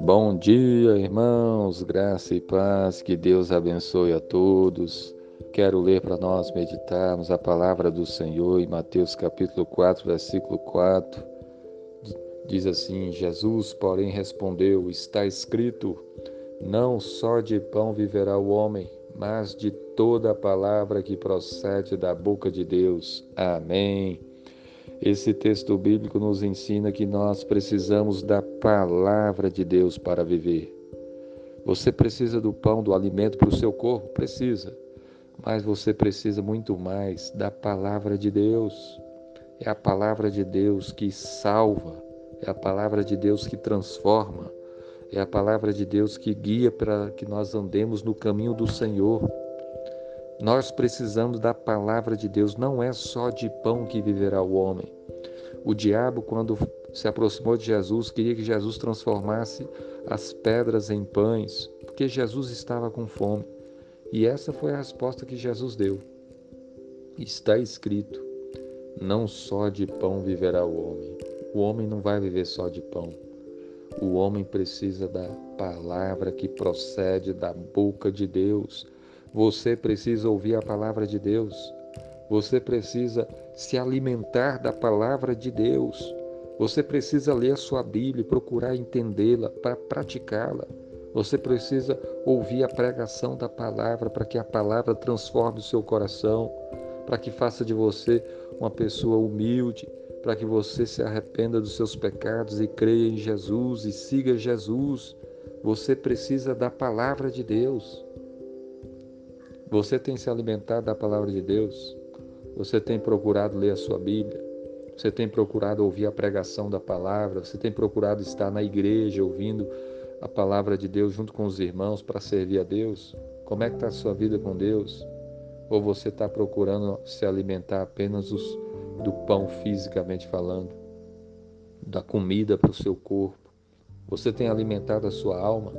Bom dia, irmãos, graça e paz, que Deus abençoe a todos. Quero ler para nós meditarmos a palavra do Senhor em Mateus capítulo 4, versículo 4. Diz assim: Jesus, porém, respondeu: Está escrito: Não só de pão viverá o homem, mas de toda a palavra que procede da boca de Deus. Amém. Esse texto bíblico nos ensina que nós precisamos da palavra de Deus para viver. Você precisa do pão, do alimento para o seu corpo? Precisa. Mas você precisa muito mais da palavra de Deus. É a palavra de Deus que salva, é a palavra de Deus que transforma, é a palavra de Deus que guia para que nós andemos no caminho do Senhor. Nós precisamos da palavra de Deus, não é só de pão que viverá o homem. O diabo, quando se aproximou de Jesus, queria que Jesus transformasse as pedras em pães, porque Jesus estava com fome. E essa foi a resposta que Jesus deu. Está escrito: não só de pão viverá o homem. O homem não vai viver só de pão. O homem precisa da palavra que procede da boca de Deus. Você precisa ouvir a palavra de Deus. Você precisa se alimentar da palavra de Deus. Você precisa ler a sua Bíblia e procurar entendê-la para praticá-la. Você precisa ouvir a pregação da palavra para que a palavra transforme o seu coração, para que faça de você uma pessoa humilde, para que você se arrependa dos seus pecados e creia em Jesus e siga Jesus. Você precisa da palavra de Deus. Você tem se alimentado da palavra de Deus? Você tem procurado ler a sua Bíblia? Você tem procurado ouvir a pregação da palavra? Você tem procurado estar na igreja ouvindo a palavra de Deus junto com os irmãos para servir a Deus? Como é que está a sua vida com Deus? Ou você está procurando se alimentar apenas do pão fisicamente falando, da comida para o seu corpo? Você tem alimentado a sua alma?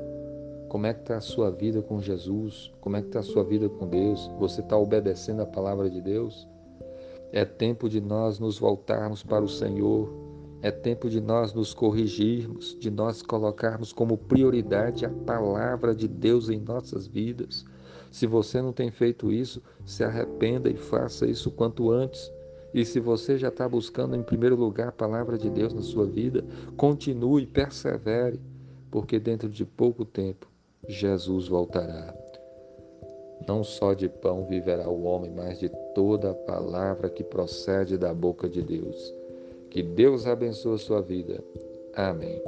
Como é que está a sua vida com Jesus? Como é que está a sua vida com Deus? Você está obedecendo a palavra de Deus? É tempo de nós nos voltarmos para o Senhor. É tempo de nós nos corrigirmos, de nós colocarmos como prioridade a palavra de Deus em nossas vidas. Se você não tem feito isso, se arrependa e faça isso quanto antes. E se você já está buscando em primeiro lugar a palavra de Deus na sua vida, continue, persevere, porque dentro de pouco tempo Jesus voltará. Não só de pão viverá o homem, mas de toda a palavra que procede da boca de Deus. Que Deus abençoe a sua vida. Amém.